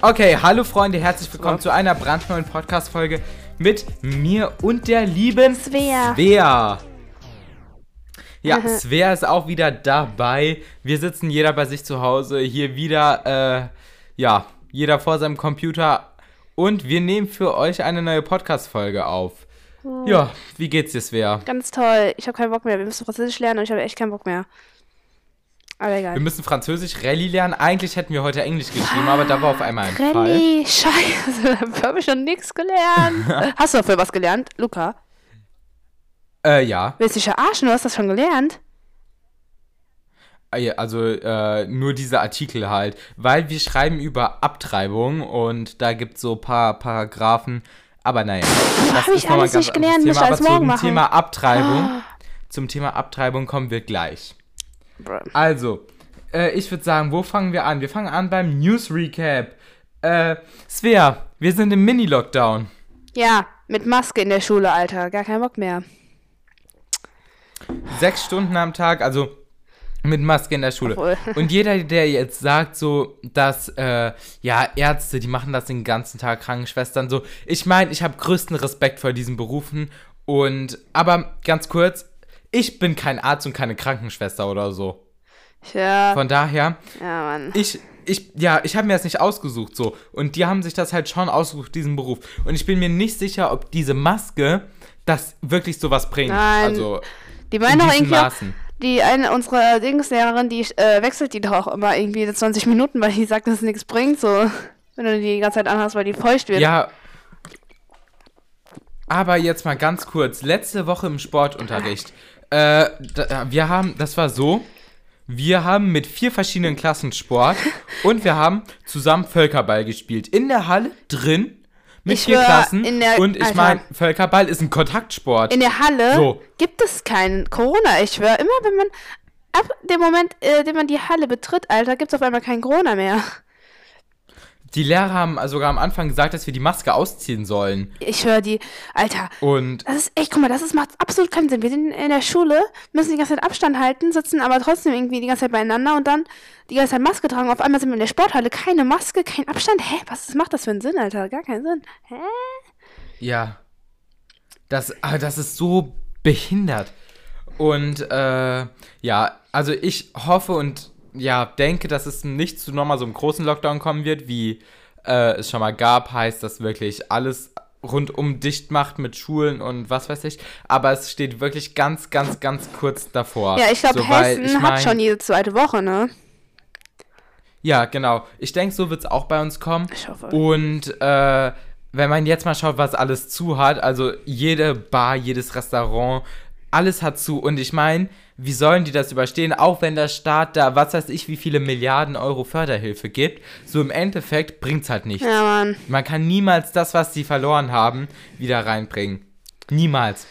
Okay, hallo Freunde, herzlich willkommen zu einer brandneuen Podcast-Folge mit mir und der lieben Svea. Svea. Ja, Svea ist auch wieder dabei. Wir sitzen jeder bei sich zu Hause, hier wieder, äh, ja, jeder vor seinem Computer und wir nehmen für euch eine neue Podcast-Folge auf. Ja, wie geht's dir, Svea? Ganz toll. Ich habe keinen Bock mehr. Wir müssen Französisch lernen und ich habe echt keinen Bock mehr. Aber egal. Wir müssen Französisch Rallye lernen. Eigentlich hätten wir heute Englisch geschrieben, aber da war auf einmal ein Fall. Rallye, scheiße, da habe ich schon nichts gelernt. Hast du dafür was gelernt, Luca? Äh, ja. Willst du dich verarschen? Du hast das schon gelernt? Ah, Also äh, nur diese Artikel halt, weil wir schreiben über Abtreibung und da gibt es so ein paar Paragraphen, aber naja. Das hab ich alles nicht gelernt, muss ich Thema, alles aber morgen zum machen. Thema Abtreibung, zum Thema Abtreibung kommen wir gleich. Also, äh, ich würde sagen, wo fangen wir an? Wir fangen an beim News Recap. Äh, Svea, wir sind im Mini-Lockdown. Ja, mit Maske in der Schule, Alter. Gar keinen Bock mehr. Sechs Stunden am Tag, also mit Maske in der Schule. Obwohl. Und jeder, der jetzt sagt, so, dass, äh, ja, Ärzte, die machen das den ganzen Tag, Krankenschwestern, so. Ich meine, ich habe größten Respekt vor diesen Berufen. Und, aber ganz kurz, ich bin kein Arzt und keine Krankenschwester oder so. Ja, Von daher, ja, Mann. ich, ich, ja, ich habe mir das nicht ausgesucht, so. Und die haben sich das halt schon ausgesucht, diesen Beruf. Und ich bin mir nicht sicher, ob diese Maske das wirklich sowas bringt. Nein, also, Die in meinen doch irgendwie Maßen. die eine, unsere Dingslehrerin, die äh, wechselt die doch auch immer irgendwie 20 Minuten, weil die sagt, dass es nichts bringt, so. Wenn du die die ganze Zeit anhast, weil die feucht wird. Ja. Aber jetzt mal ganz kurz. Letzte Woche im Sportunterricht. Äh, da, wir haben, das war so. Wir haben mit vier verschiedenen Klassen Sport und wir haben zusammen Völkerball gespielt. In der Halle drin mit Ich vier Klassen. in der- und ich meine, Völkerball ist ein Kontaktsport. In der Halle So. gibt es kein Corona. Ich schwör, immer wenn man ab dem Moment, äh, dem man die Halle betritt, Alter, gibt es auf einmal kein Corona mehr. Die Lehrer haben sogar am Anfang gesagt, dass wir die Maske ausziehen sollen. Ich höre die, Alter, Und das ist echt, guck mal, das ist, macht absolut keinen Sinn. Wir sind in der Schule, müssen die ganze Zeit Abstand halten, sitzen aber trotzdem irgendwie die ganze Zeit beieinander und dann die ganze Zeit Maske tragen. Auf einmal sind wir in der Sporthalle, keine Maske, kein Abstand. Hä, was macht das für einen Sinn, Alter? Gar keinen Sinn. Hä? Ja. Das, ah, das ist so behindert. Und äh, ja, also ich hoffe und ja, denke, dass es nicht zu nochmal so einem großen Lockdown kommen wird, wie äh, es schon mal gab, heißt, dass wirklich alles rundum dicht macht mit Schulen und was weiß ich. Aber es steht wirklich ganz, ganz, ganz kurz davor. Ja, ich glaube, So, Hessen ich hat mein- schon jede zweite Woche, ne? Ja, genau. Ich denke, so wird es auch bei uns kommen. Ich hoffe. Und äh, wenn man jetzt mal schaut, was alles zu hat, also jede Bar, jedes Restaurant, alles hat zu. Und ich meine, wie sollen die das überstehen, auch wenn der Staat da, was weiß ich, wie viele Milliarden Euro Förderhilfe gibt, so im Endeffekt bringt es halt nichts. Ja, Mann. Man kann niemals das, was sie verloren haben, wieder reinbringen. Niemals.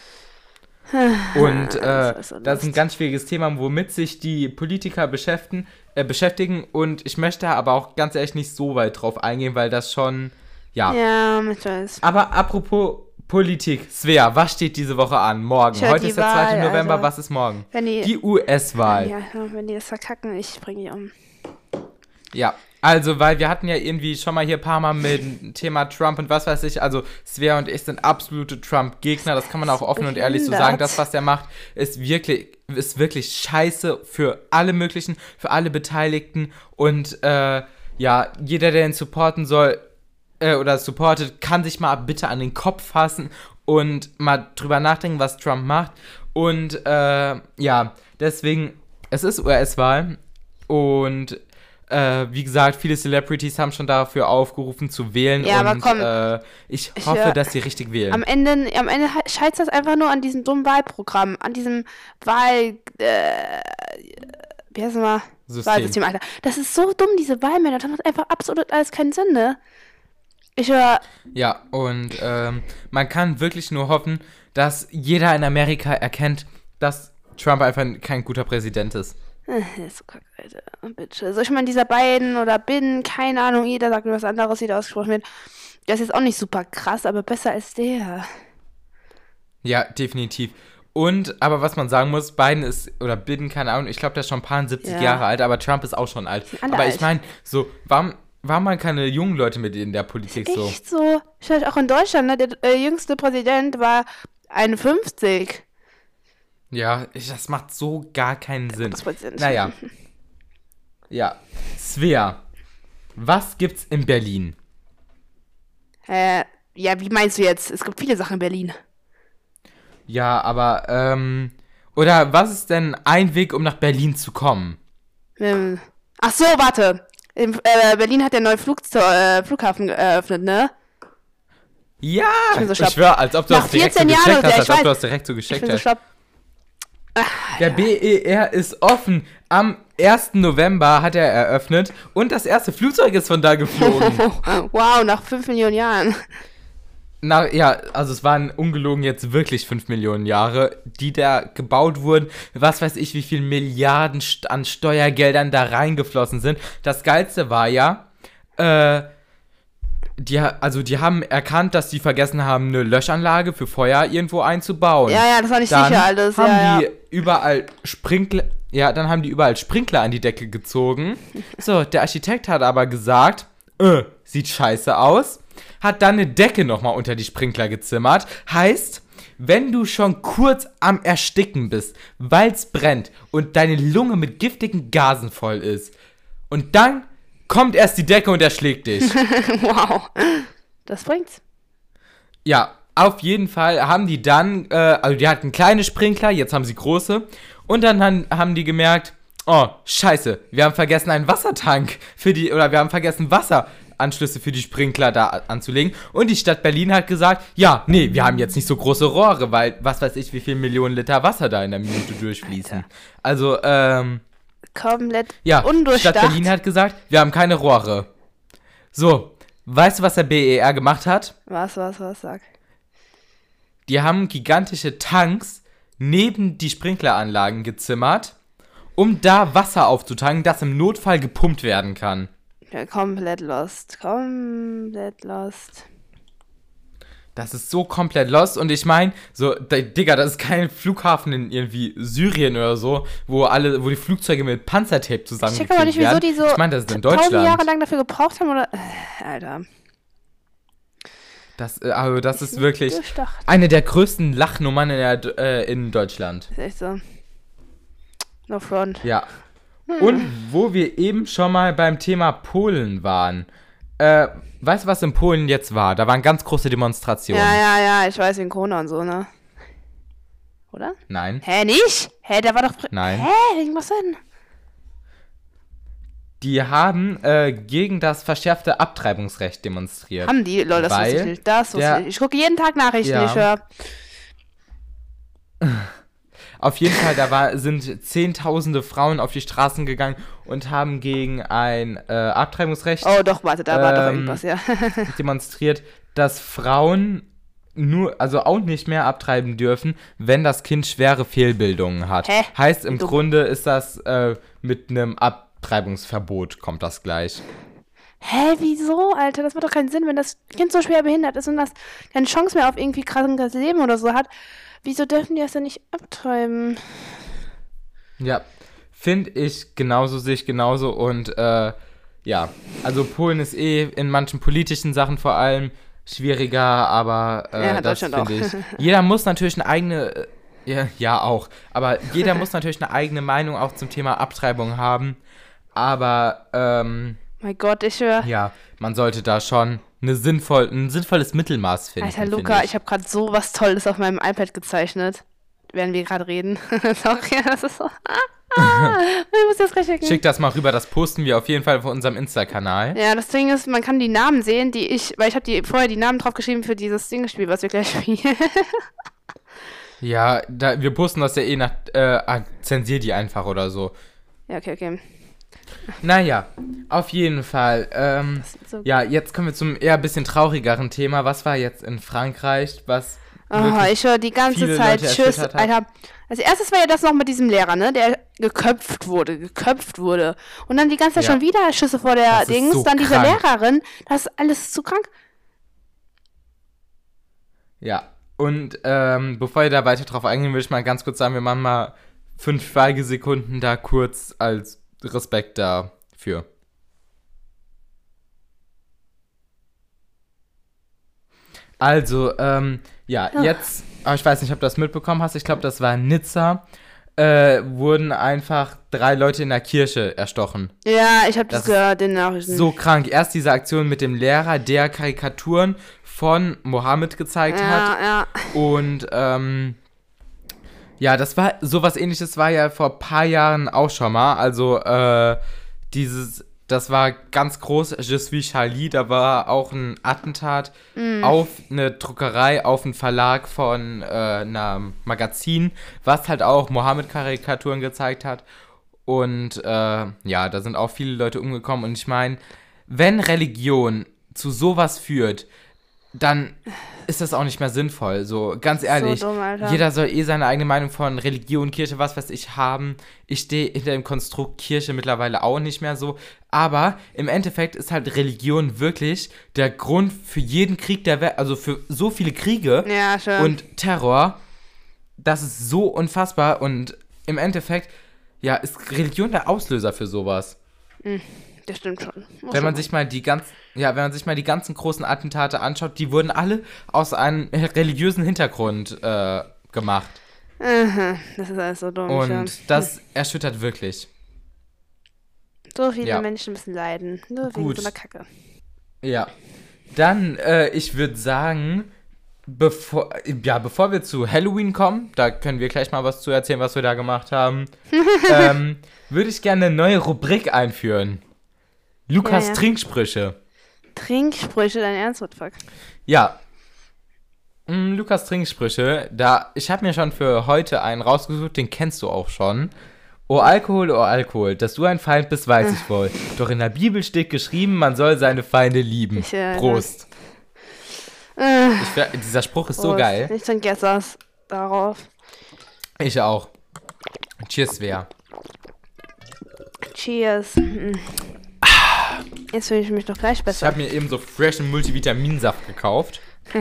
Und äh, Das ist so das ist ein ganz schwieriges Thema, womit sich die Politiker beschäftigen, äh, beschäftigen. Und ich möchte aber auch ganz ehrlich nicht so weit drauf eingehen, weil das schon, ja. Ja, ich weiß. Aber apropos Politik, Svea, was steht diese Woche an? Morgen. Heute ist der Wahl, 2. November, Alter. was ist morgen? Die, Die US-Wahl. ja, wenn die das verkacken, ich bringe die um. Ja, also, weil wir hatten ja irgendwie schon mal hier ein paar Mal mit dem Thema Trump und was weiß ich. Also, Svea und ich sind absolute Trump-Gegner. Das kann man auch offen und ehrlich so sagen. Das, was der macht, ist wirklich, ist wirklich scheiße für alle möglichen, für alle Beteiligten. Und äh, ja, jeder, der ihn supporten soll äh, oder supportet, kann sich mal bitte an den Kopf fassen und mal drüber nachdenken, was Trump macht. Und äh, ja, deswegen, es ist US-Wahl und äh, wie gesagt, viele Celebrities haben schon dafür aufgerufen zu wählen Ja, und aber komm, äh, ich ich, hoffe, äh, dass sie richtig wählen. Am Ende, am Ende scheitert das einfach nur an diesem dummen Wahlprogramm, an diesem Wahl, äh, wie heißt es mal? System. Wahlsystem, Alter. Das ist so dumm, diese Wahlmänner. Das macht einfach absolut alles keinen Sinn, ne? Ich höre, Ja, und ähm, man kann wirklich nur hoffen, dass jeder in Amerika erkennt, dass Trump einfach kein guter Präsident ist. ist so kacke, Alter. Bitte. Soll ich mal dieser beiden oder bin, keine Ahnung, jeder sagt mir was anderes, jeder ausgesprochen wird. Der ist jetzt auch nicht super krass, aber besser als der. Ja, definitiv. Und, aber was man sagen muss, Biden ist, oder Biden, keine Ahnung, ich glaube, der ist schon ein paar 70 Ja. Jahre alt, aber Trump ist auch schon alt. Aber alt. ich meine, so, warum, warum man keine jungen Leute mit in der Politik so? Echt so. Ich weiß, auch in Deutschland, ne, der äh, jüngste Präsident war 51. Ja, ich, das macht so gar keinen Sinn. Naja. Ja. Svea, was gibt's in Berlin? Äh, ja, wie meinst du jetzt? Es gibt viele Sachen in Berlin. Ja, aber, ähm, oder was ist denn ein Weg, um nach Berlin zu kommen? Ähm, ach so, warte. In, äh, Berlin hat der neue Flug äh, Flughafen eröffnet, ne? Ja, bin so ich schwör, als ob du Nach das direkt so 14 Jahren gecheckt hast, als ich ob du das direkt so Ich gecheckt bin so hast. schlapp. Der BER ist offen. Am 1. November hat er eröffnet und das erste Flugzeug ist von da geflogen. wow, nach 5 Millionen Jahren. Na, ja, also es waren ungelogen jetzt wirklich 5 Millionen Jahre, die da gebaut wurden. Was weiß ich, wie viel Milliarden an Steuergeldern da reingeflossen sind. Das Geilste war ja, äh, die, also die haben erkannt, dass die vergessen haben, eine Löschanlage für Feuer irgendwo einzubauen. Ja, ja, das war nicht Dann sicher alles. haben ja, die ja. überall Sprinkler, ja, dann haben die überall Sprinkler an die Decke gezogen. So, der Architekt hat aber gesagt, äh, sieht scheiße aus, hat dann eine Decke nochmal unter die Sprinkler gezimmert. Heißt, wenn du schon kurz am Ersticken bist, weil's brennt und deine Lunge mit giftigen Gasen voll ist, und dann kommt erst die Decke und erschlägt dich. wow. Das bringt's. Ja, auf jeden Fall haben die dann, äh, also die hatten kleine Sprinkler, jetzt haben sie große. Und dann han, haben die gemerkt, oh, scheiße, wir haben vergessen einen Wassertank für die, oder wir haben vergessen Wasseranschlüsse für die Sprinkler da anzulegen. Und die Stadt Berlin hat gesagt, ja, nee, wir haben jetzt nicht so große Rohre, weil was weiß ich, wie viel Millionen Liter Wasser da in der Minute durchfließen. Also, ähm, Komplett ja, Stadt. Berlin hat gesagt, wir haben keine Rohre. So, weißt du, was der BER gemacht hat? Was, was, was, sag. Die haben gigantische Tanks neben die Sprinkleranlagen gezimmert, um da Wasser aufzutanken, das im Notfall gepumpt werden kann. Ja, komplett lost. Komplett lost. Das ist so komplett lost und ich meine, so, Digga, das ist kein Flughafen in irgendwie Syrien oder so, wo alle, wo die Flugzeuge mit Panzertape Ich check aber nicht, wieso die so ich meine, das ist in tausend Jahre Deutschland. lang dafür gebraucht haben oder. Äh, Alter. Das, also das ist wirklich eine der größten Lachnummern in, der, äh, in Deutschland. Ist echt so. No front. Ja. Und wo wir eben schon mal beim Thema Polen waren. Äh, weißt du, was in Polen jetzt war? Da waren ganz große Demonstrationen. Ja, ja, ja, ich weiß wegen Corona und so, ne? Oder? Nein, Hä, nicht? Hä, der war doch. Nein. Hä, was denn? die haben äh, gegen das verschärfte Abtreibungsrecht demonstriert. Haben die? Lol, das wusste ich nicht. Das wusste ich. Ich gucke jeden Tag Nachrichten, Ja. ich höre. Auf jeden Fall, da war, sind zehntausende Frauen auf die Straßen gegangen und haben gegen ein äh, Abtreibungsrecht Oh, doch, warte, da war doch Ähm, irgendwas, ja. demonstriert, dass Frauen nur, also auch nicht mehr abtreiben dürfen, wenn das Kind schwere Fehlbildungen hat. Hä? Heißt im Du- Grunde ist das äh, mit einem Abtreibungsverbot kommt das gleich. Hä, wieso, Alter? Das macht doch keinen Sinn, wenn das Kind so schwer behindert ist und das keine Chance mehr auf irgendwie krankes Leben oder so hat. Wieso dürfen die das denn nicht abtreiben? Ja, finde ich genauso, sehe ich genauso und äh, ja, also Polen ist eh in manchen politischen Sachen vor allem schwieriger, aber äh, Ja, das Deutschland finde ich. Jeder muss natürlich eine eigene, äh, ja, ja auch, aber jeder muss natürlich eine eigene Meinung auch zum Thema Abtreibung haben, aber ähm, Mein Gott, ich höre. ja, man sollte da schon eine sinnvoll, ein sinnvolles Mittelmaß finden. Alter, Luca, ich. ich habe gerade so was Tolles auf meinem iPad gezeichnet, während wir gerade reden. Sorry, das ist so. Ah, ich muss das gleich schicken. Schick das mal rüber, das posten wir auf jeden Fall auf unserem Insta-Kanal. Ja, das Ding ist, man kann die Namen sehen, die ich, weil ich habe die vorher die Namen draufgeschrieben für dieses Ding-Spiel, was wir gleich spielen. Ja, da, wir posten das ja eh nach, äh, ah, zensier die einfach oder so. ja, okay, okay. Naja, auf jeden Fall. Ähm, So. ja, jetzt kommen wir zum eher ein bisschen traurigeren Thema. Was war jetzt in Frankreich, was Oh, ich höre die ganze Zeit Tschüss. Alter. Als erstes war ja das noch mit diesem Lehrer, ne, der geköpft wurde, geköpft wurde. Und dann die ganze Zeit Ja. schon wieder Schüsse vor der Das Dings, so dann diese krank. Lehrerin. Das ist alles zu krank. Ja, und ähm, bevor ihr da weiter drauf eingehen, will ich mal ganz kurz sagen, wir machen mal fünf Schweigesekunden da kurz als Respekt dafür. Also, ähm, ja, Ach. jetzt, aber ich weiß nicht, ob du das mitbekommen hast, ich glaube, das war in Nizza, äh, wurden einfach drei Leute in der Kirche erstochen. Ja, ich habe das, das gehört, den Nachrichten. So krank. Erst diese Aktion mit dem Lehrer, der Karikaturen von Mohammed gezeigt ja, hat. Ja. Und, ähm, ja, das war sowas ähnliches war ja vor ein paar Jahren auch schon mal. Also äh, dieses, das war ganz groß, Je suis Charlie, da war auch ein Attentat auf eine Druckerei, auf einen Verlag von äh, einem Magazin, was halt auch Mohammed-Karikaturen gezeigt hat. Und äh, ja, da sind auch viele Leute umgekommen. Und ich meine, wenn Religion zu sowas führt, dann ist das auch nicht mehr sinnvoll. So, ganz ehrlich, dumm, Alter. jeder soll eh seine eigene Meinung von Religion, Kirche, was weiß ich haben. Ich stehe hinter dem Konstrukt Kirche mittlerweile auch nicht mehr so. Aber im Endeffekt ist halt Religion wirklich der Grund für jeden Krieg der Welt, also für so viele Kriege Ja, und Terror. Das ist so unfassbar und im Endeffekt, ja, ist Religion der Auslöser für sowas. Das stimmt schon. Muss Wenn man sich mal die ganz, ja, wenn man sich mal die ganzen großen Attentate anschaut, die wurden alle aus einem religiösen Hintergrund äh, gemacht. Das ist alles so dumm. Und ja. das erschüttert wirklich. So viele ja. Menschen müssen leiden. Nur wegen Gut. so einer Kacke. Ja. Dann, äh, ich würde sagen, bevor, ja, bevor wir zu Halloween kommen, da können wir gleich mal was zu erzählen, was wir da gemacht haben, ähm, würde ich gerne eine neue Rubrik einführen. Lukas Ja, ja. Trinksprüche. Trinksprüche, dein Ernst, what fuck? Ja. Mm, Lukas Trinksprüche, da, ich habe mir schon für heute einen rausgesucht, den kennst du auch schon. O Alkohol, o Alkohol, dass du ein Feind bist, weiß ich wohl. Doch in der Bibel steht geschrieben, man soll seine Feinde lieben. Ich, äh, Prost. Äh, Ich, dieser Spruch ist so Prost. geil. Ich trinke jetzt was darauf. Ich auch. Cheers, Svea. Cheers. Jetzt fühle ich mich doch gleich Ich besser. habe mir eben so freshen Multivitaminsaft gekauft.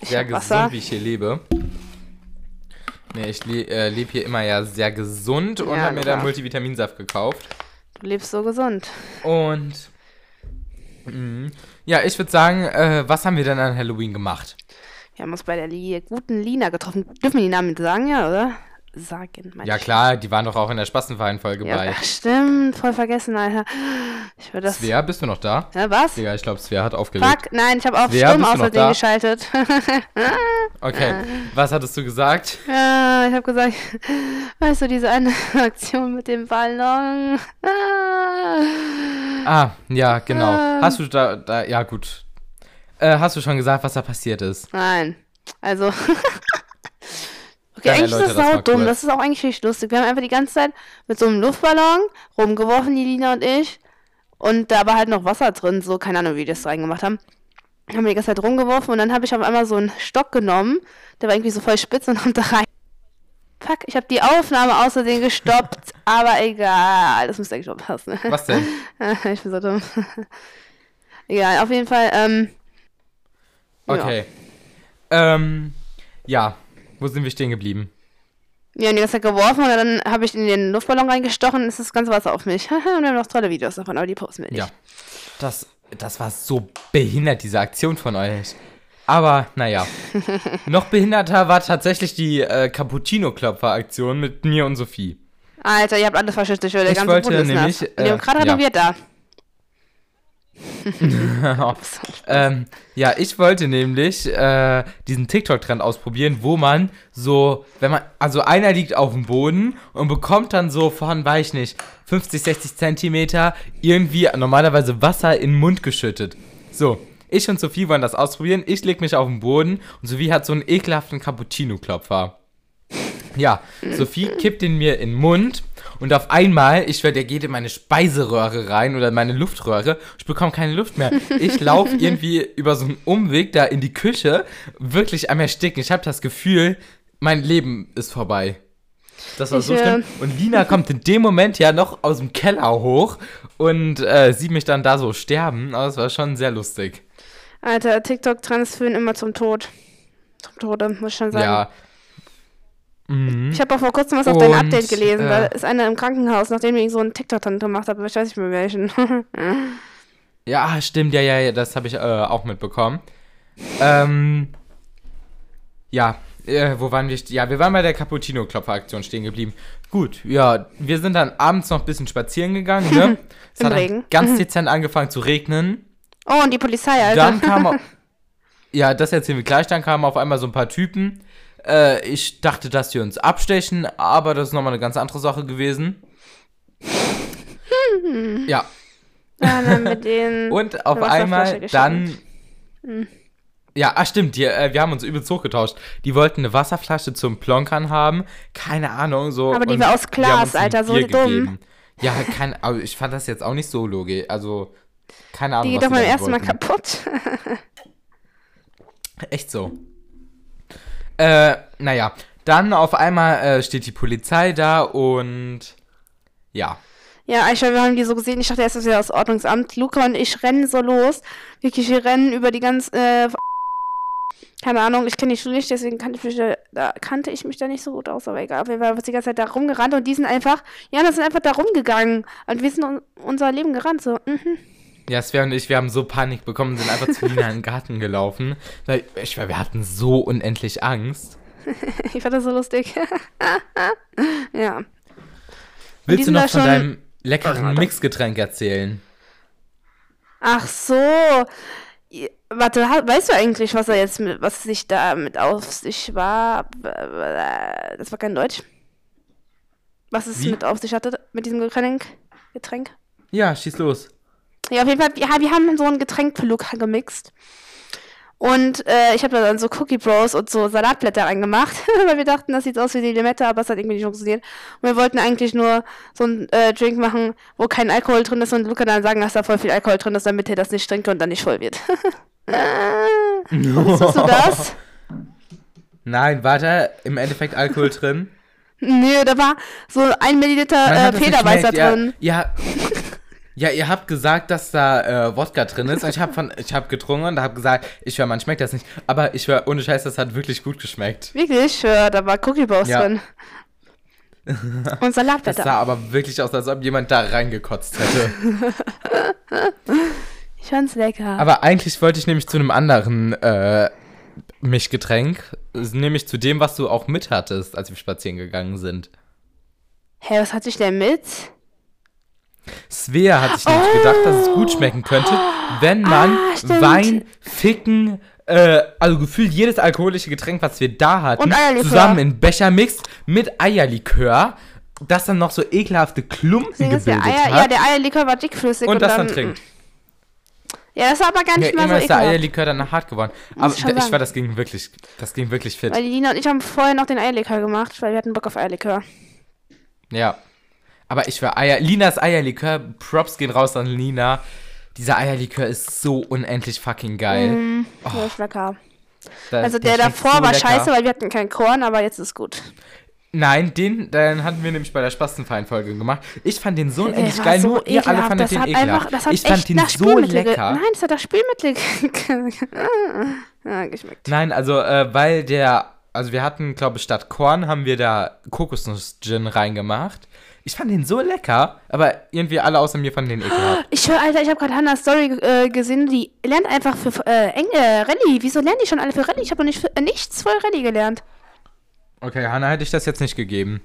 Ich Sehr gesund, Wasser. wie ich hier lebe. Nee, ich le äh, lebe hier immer ja sehr gesund und Ja, habe mir da. Multivitaminsaft gekauft. Du lebst so gesund. Und mhm. ja, ich würde sagen, äh, was haben wir denn an Halloween gemacht? Wir haben uns bei der Li guten Lina getroffen. Dürfen wir die Namen sagen, ja, oder? Sagen, Ja klar, die waren doch auch in der Spassenverein-Folge Ja, bei. stimmt. Voll vergessen, Alter. Ich das. Svea, bist du noch da? Ja, was? Digga, ich glaube, Svea hat aufgelegt. Fuck, nein, ich habe auf Wer, Stumm außerdem geschaltet. Okay, was hattest du gesagt? ja, ich habe gesagt, weißt du, diese eine Aktion mit dem Ballon. Ah, ja, genau. Ähm. Hast du da, da ja gut. Äh, hast du schon gesagt, was da passiert ist? Nein. Also. Okay, eigentlich ist das sau dumm. Das ist auch eigentlich richtig lustig. Wir haben einfach die ganze Zeit mit so einem Luftballon rumgeworfen, die Lina und ich. Und da war halt noch Wasser drin, so, keine Ahnung, wie die das reingemacht haben. Haben wir die ganze Zeit rumgeworfen und dann habe ich auf einmal so einen Stock genommen, der war irgendwie so voll spitz und hab da rein. Fuck, ich habe die Aufnahme außerdem gestoppt, aber egal. Das müsste eigentlich passen. Was denn? ich bin so dumm. egal, auf jeden Fall, ähm. ja. Okay. Ähm, ja. Wo sind wir stehen geblieben? Wir haben die ganze Zeit geworfen und dann habe ich in den Luftballon reingestochen und ist das ganze Wasser auf mich. und wir haben noch tolle Videos davon, aber die posten wir nicht. Ja. Das, das war so behindert, diese Aktion von euch. Aber, naja. Noch behinderter war tatsächlich die äh, Cappuccino-Klopfer-Aktion mit mir und Sophie. Alter, ihr habt alle verschüttet, der Ich ganze wollte Boden ist nämlich, nass. Und äh, gerade ja. renoviert da. Ähm, ja, ich wollte nämlich äh, diesen TikTok-Trend ausprobieren, wo man so, wenn man, also einer liegt auf dem Boden und bekommt dann so von, weiß ich nicht, 50, 60 Zentimeter irgendwie normalerweise Wasser in den Mund geschüttet. So, ich und Sophie wollen das ausprobieren. Ich leg mich auf den Boden und Sophie hat so einen ekelhaften Cappuccino-Klopfer. Ja, Sophie kippt ihn mir in den Mund und auf einmal, ich werde, der geht in meine Speiseröhre rein oder in meine Luftröhre. Ich bekomme keine Luft mehr. Ich laufe irgendwie über so einen Umweg da in die Küche, wirklich am Ersticken. Ich habe das Gefühl, mein Leben ist vorbei. Das war Ich, so äh, schlimm. Und Lina kommt in dem Moment ja noch aus dem Keller hoch und äh, sieht mich dann da so sterben. Aber es war schon sehr lustig. Alter, TikTok-Trends führen immer zum Tod. Zum Tode, muss ich schon sagen. Ja. Mhm. Ich habe auch vor kurzem was auf dein Und, Update gelesen. äh, da ist einer im Krankenhaus, nachdem ich so einen TikTok-Trend gemacht habe. Ich weiß nicht mehr welchen. Ja, stimmt, ja, ja, ja, das habe ich äh, auch mitbekommen. Ähm, ja, äh, wo waren wir? Ja, wir waren bei der Cappuccino-Klopfer-Aktion stehen geblieben. Gut, ja, wir sind dann abends noch ein bisschen spazieren gegangen, ne? Es Im hat Regen. ganz dezent angefangen zu regnen. Oh, und die Polizei, Alter. Dann kam Ja, das erzählen wir gleich. Dann kamen auf einmal so ein paar Typen. Äh, ich dachte, dass die uns abstechen, aber das ist nochmal eine ganz andere Sache gewesen. ja, Ja, dann und auf einmal dann. Ja, ach stimmt, die, äh, wir haben uns übelst hochgetauscht. Die wollten eine Wasserflasche zum Plonkern haben. Keine Ahnung, so. Aber die war aus Glas, Alter, so Bier dumm. gegeben. Ja, kein, aber ich fand das jetzt auch nicht so logisch. Also, keine Ahnung. Die geht doch beim ersten Mal kaputt. Echt so. Äh, naja. Dann auf einmal äh, steht die Polizei da und ja. Ja, ich, wir haben die so gesehen. Ich dachte erst, das wäre das Ordnungsamt. Luca und ich rennen so los. Wirklich, wir rennen über die ganz. Äh, keine Ahnung, ich kenne die Schule nicht, deswegen kannte ich, mich da, da kannte ich mich da nicht so gut aus, aber egal. Wir waren die ganze Zeit da rumgerannt und die sind einfach, ja, das sind einfach da rumgegangen. Und wir sind un unser Leben gerannt, so, mhm. Ja, Svea und ich, wir haben so Panik bekommen, sind einfach zu Lina in den Garten gelaufen. Ich schwör, wir hatten so unendlich Angst. Ich fand das so lustig. ja. Willst du noch von deinem leckeren Mixgetränk erzählen? Ach so. Warte, weißt du eigentlich, was er jetzt mit, was sich da mit auf sich war? Das war kein Deutsch. Was es Wie? mit auf sich hatte, mit diesem Getränk? Getränk? Ja, schieß los. Ja, auf jeden Fall, ja, wir haben so ein Getränk für Luca gemixt. Und äh, ich habe da dann so Cookie Bros und so Salatblätter reingemacht, weil wir dachten, das sieht aus wie die Limette, aber es hat irgendwie nicht funktioniert. Und wir wollten eigentlich nur so einen äh, Drink machen, wo kein Alkohol drin ist und Luca dann sagen, dass da voll viel Alkohol drin ist, damit er das nicht trinkt und dann nicht voll wird. Wusstest du das? Nein, war da im Endeffekt Alkohol drin? Nö, da war so ein Milliliter äh, Federweißer drin. Ja, ja, ja, ihr habt gesagt, dass da äh, Wodka drin ist. Ich habe von, ich habe getrunken und habe gesagt, ich schwör, man schmeckt das nicht. Aber ich schwör, ohne Scheiß, das hat wirklich gut geschmeckt. Wirklich? Ja, da war Cookie Bros Ja. drin. Und Das Salatblätter. sah aber wirklich aus, als ob jemand da reingekotzt hätte. Ich fand's lecker. Aber eigentlich wollte ich nämlich zu einem anderen äh, Mischgetränk, nämlich zu dem, was du auch mit hattest, als wir spazieren gegangen sind. Hä, was hatte ich denn mit? Svea hat sich nämlich gedacht, dass es gut schmecken könnte, wenn man Ah. Wein, Ficken, äh, also gefühlt jedes alkoholische Getränk, was wir da hatten, Und zusammen in Becher mixt mit Eierlikör, das dann noch so ekelhafte Klumpen Deswegen gebildet Eier, hat ja, der Eierlikör war dickflüssig. und das dann dann trinkt. Ja, das war aber gar Ja, nicht mal so ist der. Eierlikör dann hart geworden. Aber ich sagen. war, das ging wirklich, das ging wirklich fit. Weil die Lina und ich haben vorher noch den Eierlikör gemacht, weil wir hatten Bock auf Eierlikör. Ja. Aber ich war Eier. Linas Eierlikör, Props gehen raus an Lina. Dieser Eierlikör ist so unendlich fucking geil. Mm, Der ist lecker. Da- Also der, schmeckt davor so war lecker. scheiße, weil wir hatten kein Korn, aber jetzt ist gut. Nein, den, den hatten wir nämlich bei der Spastenverein-Folge gemacht. Ich fand den so Der unendlich geil, so nur ihr alle fandet das den hat ekelhaft. einfach, das hat ich fand den so lecker. Nein, das hat nach Spülmittel ge- ja, geschmeckt. Nein, also, äh, weil der, also wir hatten, glaube ich, statt Korn haben wir da Kokosnuss-Gin reingemacht. Ich fand den so lecker, aber irgendwie alle außer mir fanden den ekelhaft. Ich höre, Alter, ich habe gerade Hannas Story äh, gesehen, die lernt einfach für äh, Eng äh, Rallye. Wieso lernen die schon alle für Rallye? Ich habe noch nicht für, äh, nichts voll Rallye gelernt. Okay, Hanna hätte ich das jetzt nicht gegeben.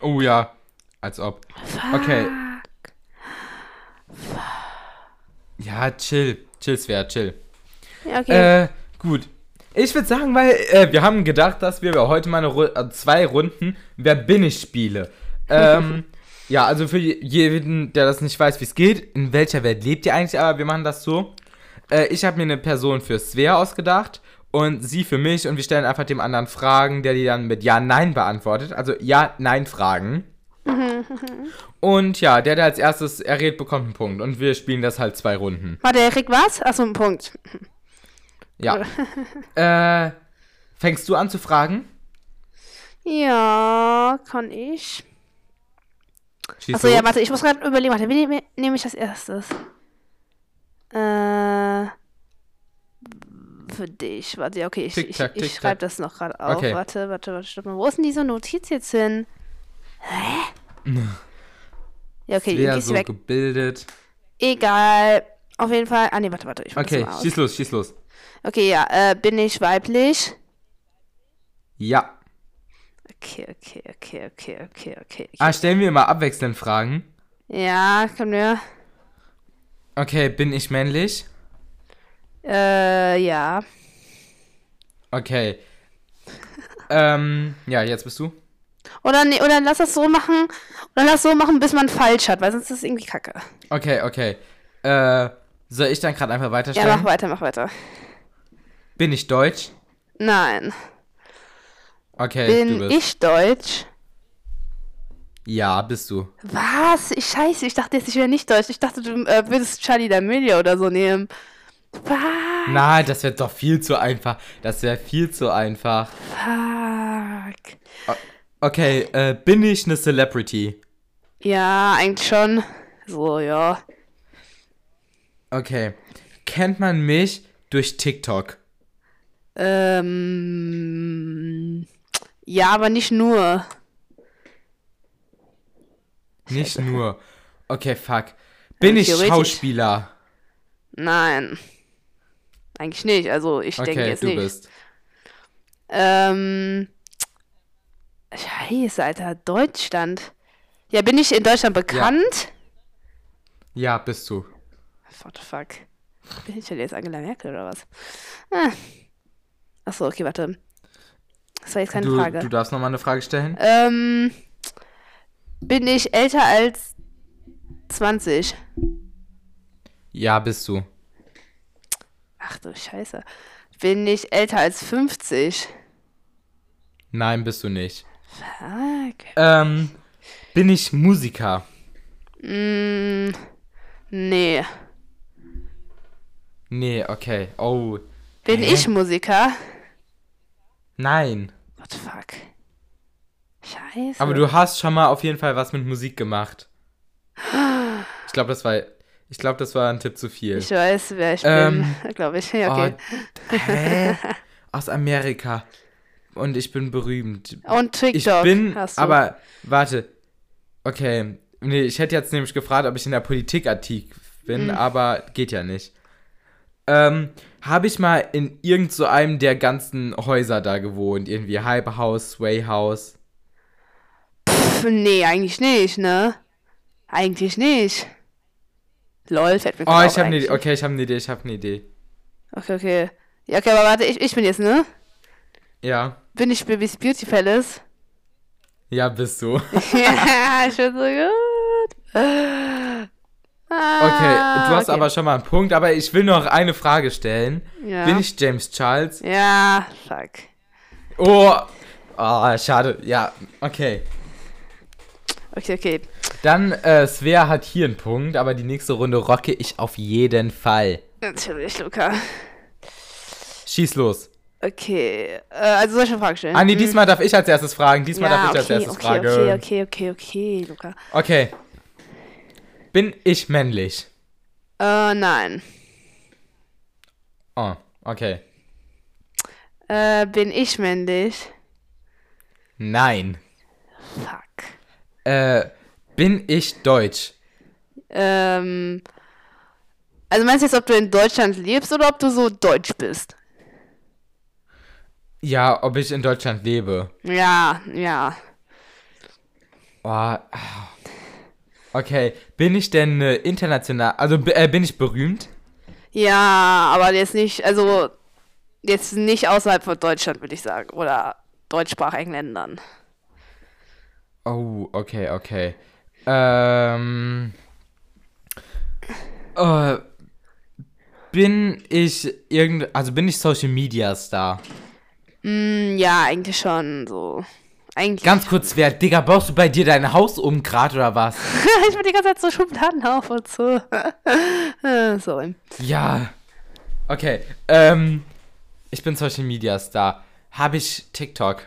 Oh ja, als ob. Okay. Ja, chill. Chill, Svea, chill. Ja, okay. Äh, gut. Ich würde sagen, weil äh, wir haben gedacht, dass wir heute mal eine Ru äh, zwei Runden Wer bin ich spiele. Ähm, ja, also für jeden, der das nicht weiß, wie es geht, in welcher Welt lebt ihr eigentlich, aber wir machen das so. Äh, ich habe mir eine Person für Svea ausgedacht und sie für mich und wir stellen einfach dem anderen Fragen, der die dann mit Ja, Nein beantwortet. Also Ja, Nein Fragen. und ja, der, der als erstes errät, bekommt einen Punkt und wir spielen das halt zwei Runden. Warte, er kriegt was? Achso, ein Punkt. Ja. äh, fängst du an zu fragen? Ja, kann ich. Schieß Achso, ja, warte, ich muss gerade überlegen. Warte, wen nehme nehme ich als erstes? Äh. Für dich. Warte, ja, okay, ich, Tick, ich, tack, ich schreibe das noch gerade auf. Okay. Warte, warte, warte, stopp mal. Wo ist denn diese Notiz jetzt hin? Hä? Ja, okay, die Wer ist so weg. gebildet. Egal. Auf jeden Fall. Ah, nee, warte, warte. Ich das Okay, mal aus. schieß los, schieß los. Okay, ja. Äh, bin ich weiblich? Ja. Okay, okay, okay, okay, okay, okay. Ah, stellen wir mal abwechselnd Fragen. Ja, können wir. Okay, bin ich männlich? Äh, ja. Okay. ähm, ja, jetzt bist du. Oder, nee, oder lass das so machen. Oder lass so machen, bis man falsch hat, weil sonst ist es irgendwie kacke. Okay, okay. Äh, soll ich dann gerade einfach Ja, weiterstellen? mach weiter, mach weiter. Bin ich deutsch? Nein. Okay, du Bin bist. ich deutsch? Ja, bist du. Was? Ich scheiße, ich dachte jetzt, ich wäre nicht deutsch. Ich dachte, du äh, würdest Charlie D'Amelio oder so nehmen. Was? Nein, das wäre doch viel zu einfach. Das wäre viel zu einfach. Fuck. Okay, äh, bin ich eine Celebrity? Ja, eigentlich schon. So, ja. Okay. Kennt man mich durch TikTok? Ähm. Ja, aber nicht nur. Nicht nur. Okay, fuck. Bin ich theoretisch. Schauspieler? Nein. Eigentlich nicht. Also, ich denke Okay, jetzt du nicht. bist. Ähm. Scheiße, Alter. Deutschland. Ja, bin ich in Deutschland bekannt? Ja, bist du. What the fuck? Bin ich denn jetzt Angela Merkel oder was? Ah. Achso, okay, warte. Das war jetzt keine Du, Frage. du darfst nochmal eine Frage stellen? Ähm, bin ich älter als 20? Ja, bist du. Ach du Scheiße. Bin ich älter als 50? Nein, bist du nicht. Fuck. Ähm, bin ich Musiker? Mm, nee. Nee, okay. Oh. Bin Hä? ich Musiker? Nein. What the fuck? Scheiße. Aber du hast schon mal auf jeden Fall was mit Musik gemacht. Ich glaube, das war. Ich glaube, das war ein Tipp zu viel. Ich weiß, wer ich Ähm, bin, glaube ich. Ja, okay. Oh, hä? Aus Amerika. Und ich bin berühmt. Und TikTok Ich bin, hast du. aber warte. Okay, nee, ich hätte jetzt nämlich gefragt, ob ich in der Politik aktiv bin, Mhm. aber geht ja nicht. Ähm, habe ich mal in irgend so einem der ganzen Häuser da gewohnt, irgendwie Hype House, Sway House. Pff, nee, eigentlich nicht, ne? Eigentlich nicht. Lol, fällt mir Oh, ich habe eine. Idee. Okay, ich habe eine Idee, ich habe eine Idee. Okay, okay. Ja, okay, aber warte, ich, ich bin jetzt, ne? Ja, Bin ich Bibis Beauty Palace? ja, bist du. ja, ich bin so gut. Ah, Okay, du hast okay. aber schon mal einen Punkt, aber ich will noch eine Frage stellen. Ja. Bin ich James Charles? Ja, fuck. Oh, oh schade. Ja, okay. Okay, okay. Dann, äh, Svea hat hier einen Punkt, aber die nächste Runde rocke ich auf jeden Fall. Natürlich, Luca. Schieß los. Okay, äh, also soll ich eine Frage stellen? Ah, nee, Hm? diesmal darf ich als erstes fragen. Diesmal ja, darf ich als okay, erstes okay, fragen. okay, okay, okay, okay, Luca. Okay. Bin ich männlich? Äh, nein. Oh, okay. Äh, bin ich männlich? Nein. Fuck. Äh, bin ich deutsch? Ähm, also meinst du jetzt, ob du in Deutschland lebst oder ob du so deutsch bist? Ja, ob ich in Deutschland lebe. Ja, ja. Oh, ah. Okay. Bin ich denn äh, international, also äh, bin ich berühmt? Ja, aber jetzt nicht, also jetzt nicht außerhalb von Deutschland, würde ich sagen. Oder deutschsprachigen Ländern. Oh, okay, okay. Ähm. Äh, bin ich irgend, also bin ich Social Media Star? Hm, ja, eigentlich schon so. Eigentlich. Ganz kurz, wer, Digga, baust du bei dir dein Haus um grad oder was? ich bin die ganze Zeit so Schubladen auf und so. Sorry. Ja. Okay, ähm, ich bin Social Media Star. Habe ich TikTok?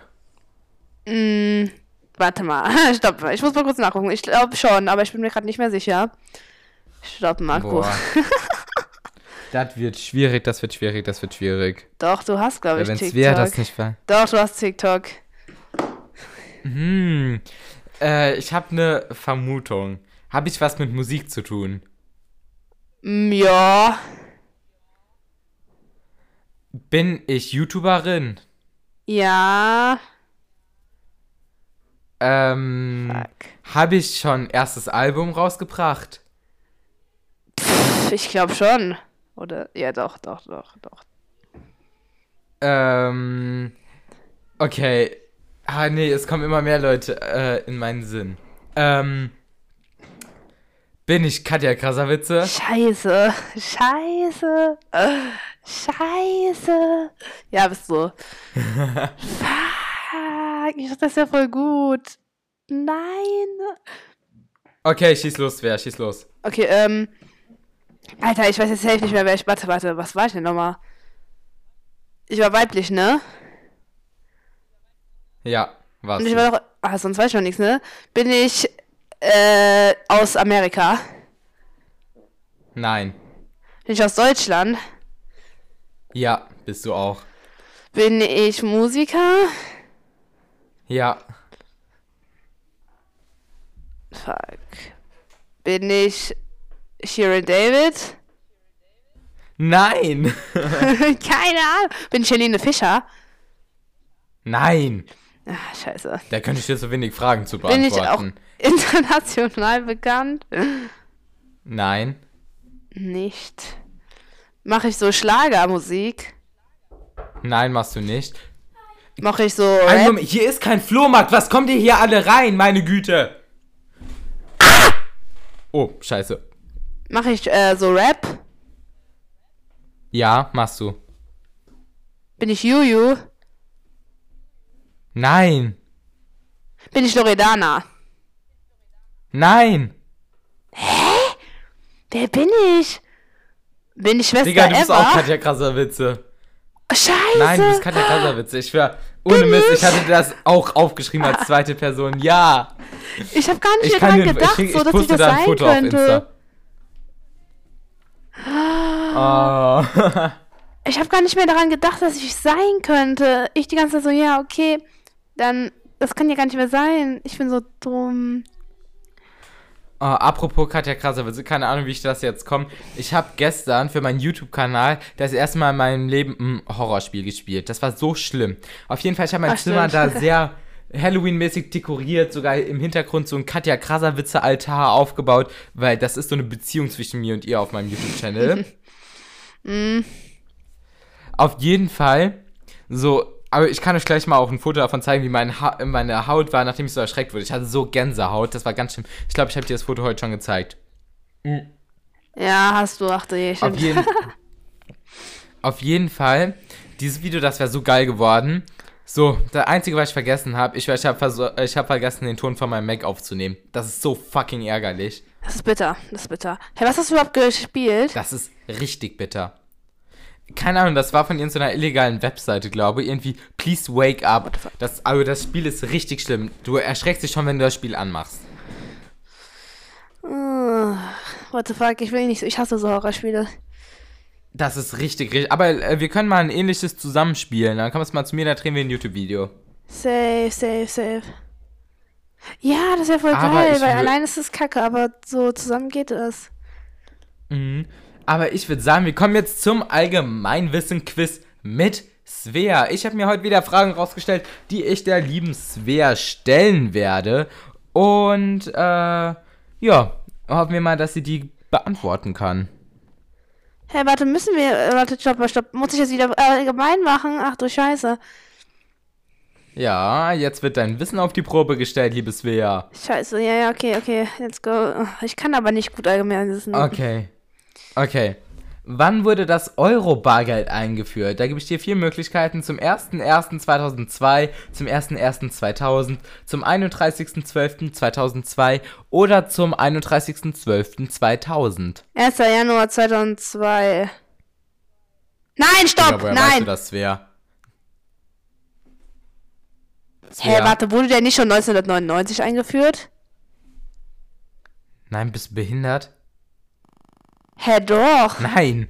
Hm, warte mal. Stopp mal. Ich muss mal kurz nachgucken. Ich glaube schon, aber ich bin mir gerade nicht mehr sicher. Stopp mal. Boah. das wird schwierig, das wird schwierig, das wird schwierig. Doch, du hast, glaube ich, wenn's TikTok. wer das nicht war. Doch, du hast TikTok. Hm. Äh, ich habe eine Vermutung. Habe ich was mit Musik zu tun? Mm, ja. Bin ich YouTuberin? Ja. Ähm, habe ich schon erstes Album rausgebracht? Pff, ich glaube schon. Oder? Ja, doch, doch, doch, doch. Ähm, okay. Ah, nee, es kommen immer mehr Leute äh, in meinen Sinn. Ähm, bin ich Katja Krasavitze? Scheiße. Scheiße. Äh, Scheiße. Ja, bist du. Fuck. Ich dachte, das ist ja voll gut. Nein. Okay, schieß los, wer? Schieß los. Okay, ähm. Alter, ich weiß jetzt safe nicht mehr, wer ich. Warte, warte, was war ich denn nochmal? Ich war weiblich, ne? Ja, was? Und ich war doch. Ah, sonst weiß ich noch nichts, ne? Bin ich äh, aus Amerika? Nein. Bin ich aus Deutschland? Ja, bist du auch. Bin ich Musiker? Ja. Fuck. Bin ich Sharon David? Nein. Keine Ahnung. Bin ich Helene Fischer? Nein. Ah, scheiße. Da könnte ich dir so wenig Fragen zu Bin ich auch beantworten. international bekannt? Nein. Nicht. Mache ich so Schlagermusik? Nein, machst du nicht. Mache ich so Ein? Moment, hier ist kein Flohmarkt. Was kommt ihr hier alle rein, meine Güte? Oh, scheiße. Mache ich äh, so Rap? Ja, machst du. Bin ich Juju? Nein. Bin ich Loredana? Nein. Wer bin ich? Bin ich Schwester Digga, du bist Eva? auch Katja Krasserwitze. Scheiße. Nein, du bist Katja Krasserwitze. Ich schwör, ohne Bin Mist, ich ich? hatte das auch aufgeschrieben als zweite Person. Ja. Ich habe gar nicht Ich mehr dran dir, ich, gedacht, schick- so ich dass ich das da ein sein Foto könnte. Oh. Ich habe gar nicht mehr daran gedacht, dass ich sein könnte. Ich die ganze Zeit so, ja, okay, dann, das kann ja gar nicht mehr sein. Ich bin so dumm. Oh, apropos Katja Krasserwitze, keine Ahnung, wie ich das jetzt komme. Ich habe gestern für meinen YouTube-Kanal das erste Mal in meinem Leben ein Horrorspiel gespielt. Das war so schlimm. Auf jeden Fall, ich habe mein Ach, Zimmer da stimmt. sehr Halloween-mäßig dekoriert, sogar im Hintergrund so ein Katja Krasserwitze-Altar aufgebaut, weil das ist so eine Beziehung zwischen mir und ihr auf meinem YouTube-Channel. Auf jeden Fall, so, aber ich kann euch gleich mal auch ein Foto davon zeigen, wie mein ha meine Haut war, nachdem ich so erschreckt wurde. Ich hatte so Gänsehaut, das war ganz schlimm. Ich glaube, ich habe dir das Foto heute schon gezeigt. Ja, hast du, ach je, Auf jeden, auf jeden Fall, dieses Video, das wäre so geil geworden. So, der einzige, was ich vergessen habe, ich, ich habe ich hab vergessen, den Ton von meinem Mac aufzunehmen. Das ist so fucking ärgerlich. Das ist bitter, das ist bitter. Hey, was hast du überhaupt gespielt? Das ist richtig bitter. Keine Ahnung, das war von irgendeiner illegalen Webseite, glaube ich. Irgendwie, please wake up. Das, also das Spiel ist richtig schlimm. Du erschreckst dich schon, wenn du das Spiel anmachst. Uh, what the fuck, ich will nicht so, ich hasse so Horrorspiele. Das ist richtig, richtig. Aber äh, wir können mal ein ähnliches zusammenspielen. Dann kommst du mal zu mir, da drehen wir ein YouTube-Video. Safe, safe, safe. Ja, das wäre voll Aber geil, weil allein ist es kacke, aber so zusammen geht es. Mhm. Aber ich würde sagen, wir kommen jetzt zum Allgemeinwissen-Quiz mit Svea. Ich habe mir heute wieder Fragen rausgestellt, die ich der lieben Svea stellen werde. Und, äh, ja, hoffen wir mal, dass sie die beantworten kann. Hey, warte, müssen wir. äh, Warte, stopp, stopp. Muss ich jetzt wieder äh, allgemein machen? Ach du Scheiße. Ja, jetzt wird dein Wissen auf die Probe gestellt, liebe Svea. Scheiße, ja, ja, okay, okay. Let's go. Ich kann aber nicht gut allgemein wissen. Okay. Okay. Wann wurde das Euro-Bargeld eingeführt? Da gebe ich dir vier Möglichkeiten. Zum 01.01.2002, zum 01.01.2000, zum 31.12.2002 oder zum 31.12.2000. 1. Januar 2002. Nein, stopp! Digga, woher weißt du Nein! das, Svea? Hä, Svea? warte, wurde der nicht schon 1999 eingeführt? Nein, bist du behindert? Hä, doch. Nein.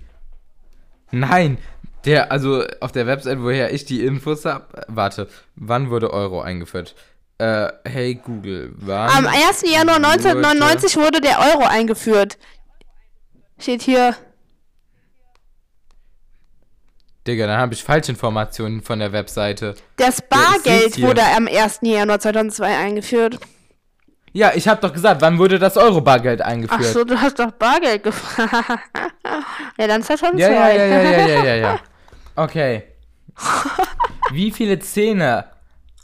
Nein. Der, also auf der Website, woher ich die Infos habe. Warte, wann wurde Euro eingeführt? Äh, hey Google, wann? Am 1. Januar 1999 wurde der Euro eingeführt. Steht hier. Digga, dann habe ich Falschinformationen von der Webseite. Das Bargeld wurde am 1. Januar 2002 eingeführt. Ja, ich habe doch gesagt, wann wurde das Euro-Bargeld Ach eingeführt? so, du hast doch Bargeld gefragt. ja, dann ist das schon Ja, ja, zwei. ja, ja, ja, ja, ja, ja. Okay. Wie viele Zähne,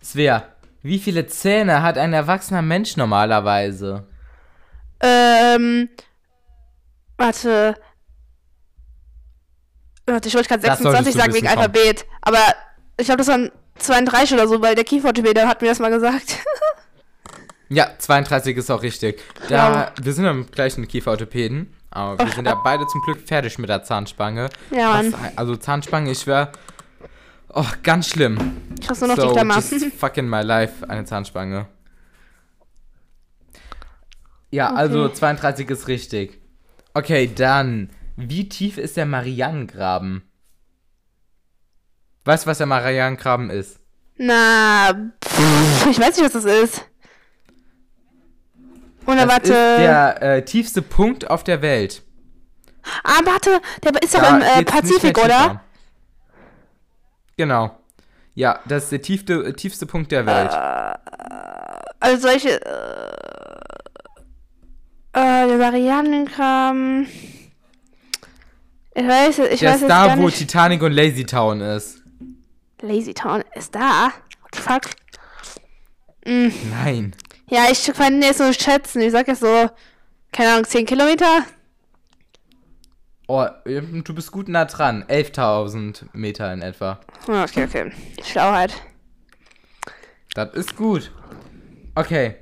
Svea, wie viele Zähne hat ein erwachsener Mensch normalerweise? Ähm, warte. Warte, ich wollte gerade Das 26 solltest du sagen wegen wissen, komm. Alphabet. Aber ich glaube, das waren 32 oder so, weil der Kieferorthopäde hat mir das mal gesagt. Ja, 32 ist auch richtig. Da, wir sind am gleichen Kieferorthopäden, aber wir sind ja beide zum Glück fertig mit der Zahnspange. Ja, Mann. Was, also Zahnspange, ich wäre, oh, ganz schlimm. Ich muss nur noch so, die Klammer. just fucking my life, eine Zahnspange. Ja, also 32 ist richtig. Okay, dann, wie tief ist der Marianengraben? Weißt du, was der Marianengraben ist? Na, pff, ich weiß nicht, was das ist. Oder Das warte. ist der äh, tiefste Punkt auf der Welt. ah, warte, der ist doch im äh, Pazifik, oder? Genau. Ja, das ist der tiefste, äh, tiefste Punkt der Welt. Also solche. Äh, äh, der Marianenkram. Ich weiß, ich der weiß ist da, wo. Titanic und Lazy Town ist. Lazy Town ist da. What the fuck? Mm. Nein. Ja, ich kann jetzt nur schätzen. Ich sag jetzt so, keine Ahnung, 10 Kilometer? Oh, du bist gut nah dran. 11.000 Meter in etwa. Ah, Okay, okay. Schlauheit. Das ist gut. Okay.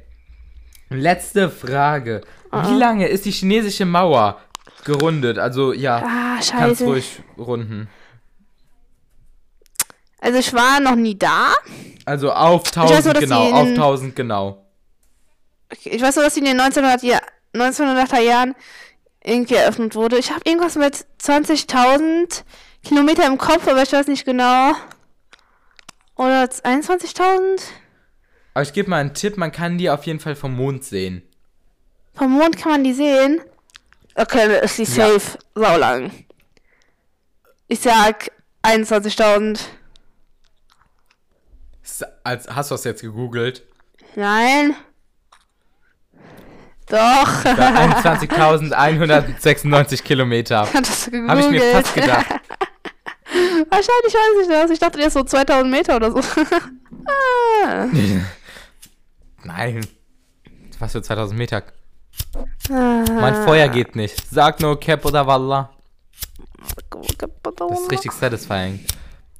Letzte Frage. Wie lange ist die chinesische Mauer gerundet? Also, ja, Ah, kannst scheiße. ruhig runden. Also ich war noch nie da. Also auf weiß 1000 nur, dass genau, auf in- 1000 genau. Ich weiß nur, dass sie in den 1900 Jahr 1900er Jahren irgendwie eröffnet wurde. Ich habe irgendwas mit 20.000 Kilometer im Kopf, aber ich weiß nicht genau. Oder 21.000? Aber ich gebe mal einen Tipp, man kann die auf jeden Fall vom Mond sehen. Vom Mond kann man die sehen. Okay, dann ist die Ja. safe saulang. Ich sag 21.000. S- Als, hast du das jetzt gegoogelt? Nein. Doch. Ja, 21.196 Kilometer. Hat das gegoogelt. Habe ich mir fast gedacht. Wahrscheinlich weiß ich das. Ich dachte, der ist so 2000 Meter oder so. ah. Nein. Was für 2000 Meter? Ah. Mein Feuer geht nicht. Sag nur Cap oder Wallah. Das Das ist richtig satisfying.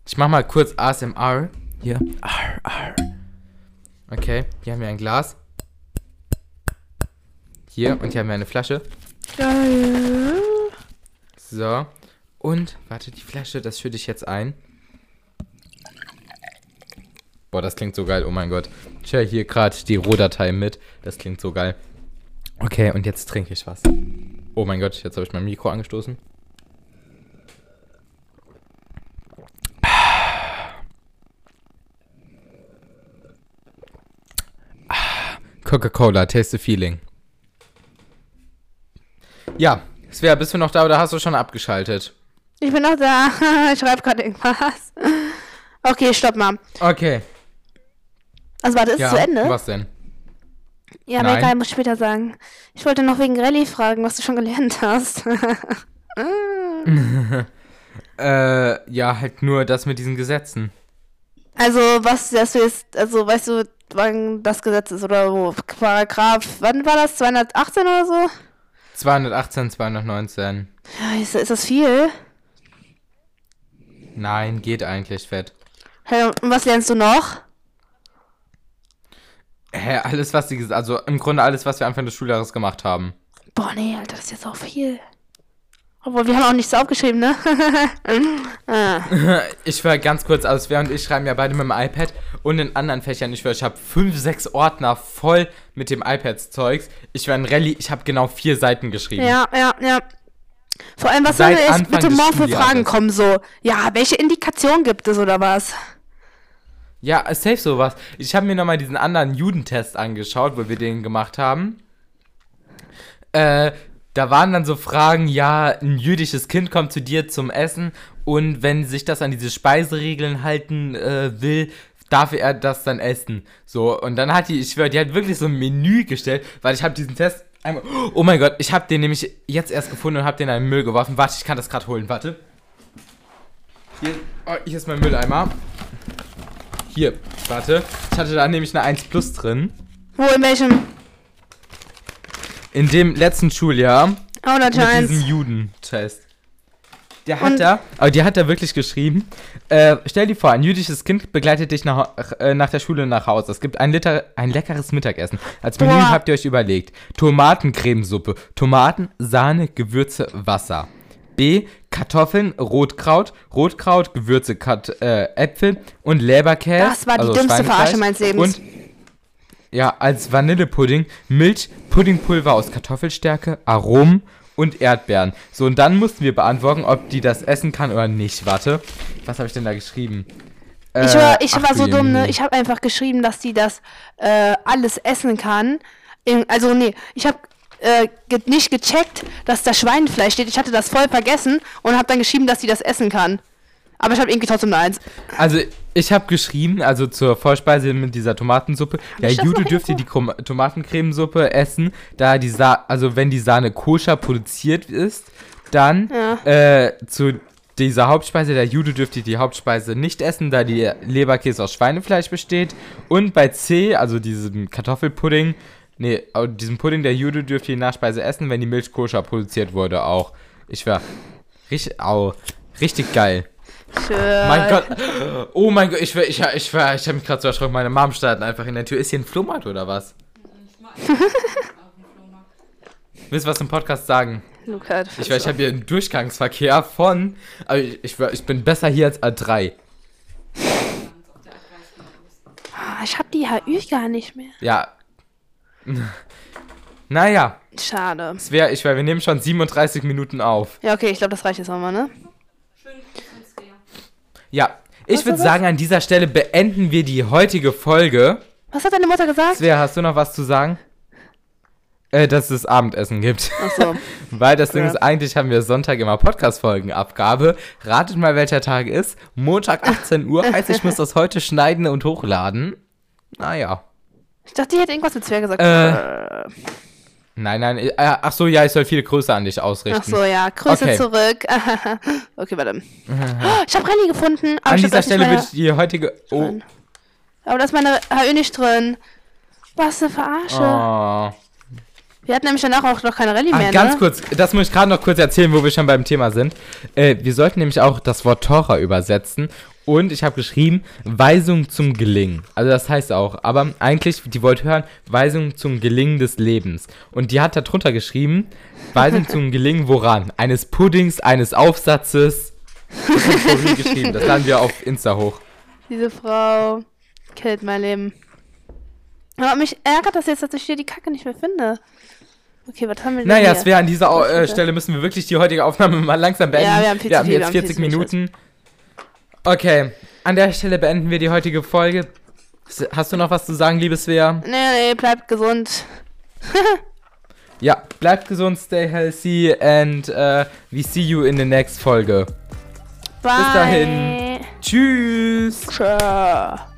Ich mach mal kurz ASMR. Hier. R, R. Okay, hier haben wir ein Glas. Hier, und hier haben wir eine Flasche. Geil. So. Und, warte, die Flasche, das schütte ich jetzt ein. Boah, das klingt so geil, oh mein Gott. Ich höre hier gerade die Rohdatei mit. Das klingt so geil. Okay, und jetzt trinke ich was. Oh mein Gott, jetzt habe ich mein Mikro angestoßen. Ah, Coca-Cola, taste the feeling. Ja, Svea, bist du noch da oder hast du schon abgeschaltet? Ich bin noch da. ich schreibe gerade irgendwas. Okay, stopp mal. Okay. Also warte, ist ja, es zu Ende? was denn? Ja, aber Nein. egal, muss ich später sagen. Ich wollte noch wegen Rallye fragen, was du schon gelernt hast. Äh, ja, halt nur das mit diesen Gesetzen. also, was das jetzt, also weißt du, wann das Gesetz ist oder wo? Paragraph, wann war das? 218 oder so? 218, 219. Ja, ist, ist das viel? Nein, geht eigentlich fett. Hey, und was lernst du noch? Hä, alles, was die, ges- also im Grunde alles, was wir Anfang des Schuljahres gemacht haben. Boah, nee, Alter, das ist jetzt auch viel. Obwohl, wir haben auch nichts aufgeschrieben, ne? ah. Ich war ganz kurz, also Svea und ich schreiben ja beide mit dem iPad und in anderen Fächern. Ich schwör, ich habe fünf, sechs Ordner voll mit dem iPad-Zeugs. Ich war in Rallye, ich habe genau vier Seiten geschrieben. Ja, ja, ja. Vor allem, was Seit soll jetzt Anfang bitte morgen für. Fragen kommen? So, ja, welche Indikation gibt es oder was? Ja, safe sowas. Ich habe mir nochmal diesen anderen Judentest angeschaut, wo wir den gemacht haben. Äh, da waren dann so Fragen, ja, ein jüdisches Kind kommt zu dir zum Essen und wenn sich das an diese Speiseregeln halten äh, will, darf er das dann essen. So, und dann hat die, ich schwör, die hat wirklich so ein Menü gestellt, weil ich habe diesen Test einmal, oh mein Gott, ich habe den nämlich jetzt erst gefunden und habe den in den Müll geworfen. Warte, ich kann das gerade holen, warte. Hier, oh, hier ist mein Mülleimer. Hier, warte. Ich hatte da nämlich eine 1 Plus drin. Wo, in welchem? In dem letzten Schuljahr Oh, mit diesem Judentest. Der hat Und- da, aber die hat da wirklich geschrieben. Äh, stell dir vor, ein jüdisches Kind begleitet dich nach, äh, nach der Schule nach Hause. Es gibt ein, Liter, ein leckeres Mittagessen. Als Menü Boah. habt ihr euch überlegt: Tomatencremesuppe, Tomaten, Sahne, Gewürze, Wasser. B. Kartoffeln, Rotkraut, Rotkraut, Gewürze, Kat äh, Äpfel und Leberkäse. Das war die also dümmste. Verarsche meines Lebens. Und ja, als Vanillepudding, Milch, Puddingpulver aus Kartoffelstärke, Aromen und Erdbeeren. So, und dann mussten wir beantworten, ob die das essen kann oder nicht. Warte, was habe ich denn da geschrieben? Ich Äh, war, ich ach war so dumm, ne? Ich habe einfach geschrieben, dass die das äh, alles essen kann. In, also, nee, ich habe äh, ge nicht gecheckt, dass da Schweinefleisch steht. Ich hatte das voll vergessen und habe dann geschrieben, dass sie das essen kann. Aber ich habe irgendwie trotzdem eine Eins. Also, ich habe geschrieben, also zur Vorspeise mit dieser Tomatensuppe, das Jude dürfte die Krom Tomatencremesuppe essen, da die Sa also wenn die Sahne koscher produziert ist, dann äh, zu dieser Hauptspeise, der Jude dürfte die Hauptspeise nicht essen, da die Leberkäse aus Schweinefleisch besteht. Und bei C, also diesem Kartoffelpudding, nee, diesem Pudding, der Jude dürfte die Nachspeise essen, wenn die Milch koscher produziert wurde auch. Ich war richtig, au, richtig geil. Schön. Mein Gott. Oh mein Gott, ich war, ich, ich war, ich habe mich gerade so erschrocken. Meine Mom startet einfach in der Tür. Ist hier ein Flohmarkt oder was? Willst du was im Podcast sagen? Luca, Ich, weiß, ich habe hier einen Durchgangsverkehr von. Aber ich, ich, ich bin besser hier als A3. Ah, ich habe die HÜ gar nicht mehr. Ja. Naja, Schade. es wär, ich wär, wir nehmen schon 37 Minuten auf. Ja, okay, ich glaube, das reicht jetzt nochmal, ne? Ja, ich würde sagen, an dieser Stelle beenden wir die heutige Folge. Was hat deine Mutter gesagt? Svea, hast du noch was zu sagen? Äh, dass es Abendessen gibt. Ach so. Weil das Ding Ja. ist, eigentlich haben wir Sonntag immer Podcast-Folgenabgabe. Ratet mal, welcher Tag ist. Montag 18 Uhr, heißt, ich muss das heute schneiden und hochladen. Naja. Ich dachte, die hätte irgendwas mit Zwerg gesagt. Äh, Nein, nein, äh, ach so, ja, ich soll viele Grüße an dich ausrichten. Ach so, ja. Grüße Okay. zurück. okay, warte. Ich habe Rallye gefunden. Aber An ich dieser Stelle meine- wird die heutige... Oh. Aber da ist meine HÜ nicht drin. Was eine Verarsche. oh. Wir hatten nämlich danach auch noch keine Rallye mehr, Ach, ganz ne? kurz, das muss ich gerade noch kurz erzählen, wo wir schon beim Thema sind. Äh, wir sollten nämlich auch das Wort Tora übersetzen. Und ich habe geschrieben, Weisung zum Gelingen. Also das heißt auch, aber eigentlich, die wollte hören, Weisung zum Gelingen des Lebens. Und die hat da drunter geschrieben, Weisung zum Gelingen woran? Eines Puddings, eines Aufsatzes. Das Corinne geschrieben, das laden wir auf Insta hoch. Diese Frau killt mein Leben. Aber mich ärgert das jetzt, dass ich hier die Kacke nicht mehr finde. Okay, was haben wir denn Naja, hier? Svea, an dieser äh? Stelle müssen wir wirklich die heutige Aufnahme mal langsam beenden. Ja, wir haben viel jetzt wir haben viel 40 zu viel Minuten. Okay, an der Stelle beenden wir die heutige Folge. Hast du noch was zu sagen, liebe Svea? Nee, nee, bleibt gesund. Ja, bleibt gesund, stay healthy and uh, we see you in the next Folge. Bye. dahin. Tschüss! Tschö.